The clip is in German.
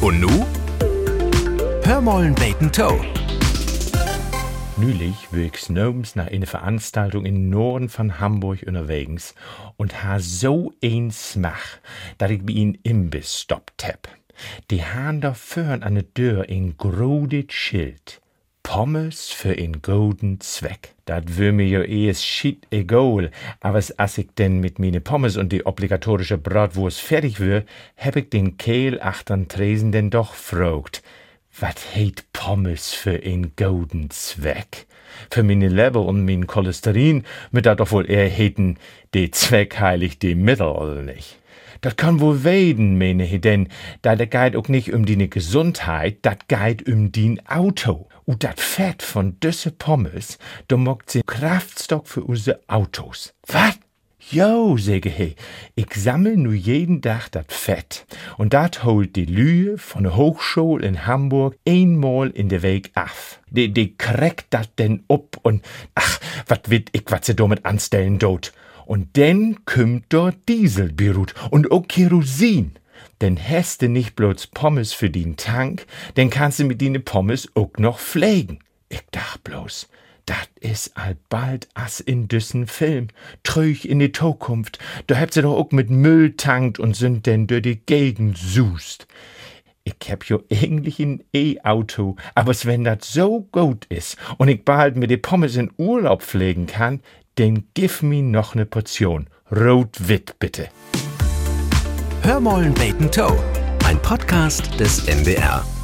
Und nu? Hör mollen beten Toe. Nülich war ich snobens nach einer Veranstaltung im Norden von Hamburg unterwegs und ha so ein Smach, dass ich bei ihnen Imbiss stoppt hab. Die han da vorn an der Tür ein grodet Schild. Pommes für einen golden Zweck. Dat wär mir jo ehs shit egal, aber as ich denn mit meine Pommes und die obligatorische Bratwurst fertig wär, hab ich den Kehl achtern Tresen denn doch frogt. Wat heit Pommes für einen golden Zweck? Für meine Leber und mein Cholesterin mit dat doch wohl eher heten, de Zweck heiligt de Mittel, oder nicht? Dat kann wohl weden, meine ich, denn da der geht auch nicht um die Gesundheit, dat geht um din Auto. Und dat Fett von düsse Pommes, da mockt sie Kraftstock für unsere Autos. Wat? Jo, säge he, ich sammel nu jeden Tag dat Fett. Und dat holt die Lühe von der Hochschule in Hamburg einmal in der Weg af. Die, die kriegt dat denn up und, ach, wat wird ich wat sie damit anstellen dort. Und denn kümmt dort Dieselbirut und auch Kerosin. Denn hast du nicht bloß Pommes für den Tank, denn kannst du mit dine Pommes auch noch pflegen. Ich dach bloß, dat is alsbald as in düssen Film, trüch in die Zukunft, da habt sie doch auch mit Müll tankt und sind denn durch die Gegend sust. Ich hab jo eigentlich ein E-Auto, aber wenn dat so gut is und ich bald mit die Pommes in Urlaub pflegen kann, denn gif mi noch ne Portion. Rot-Witt bitte. Hör mollen beten Toe. Ein Podcast des MDR.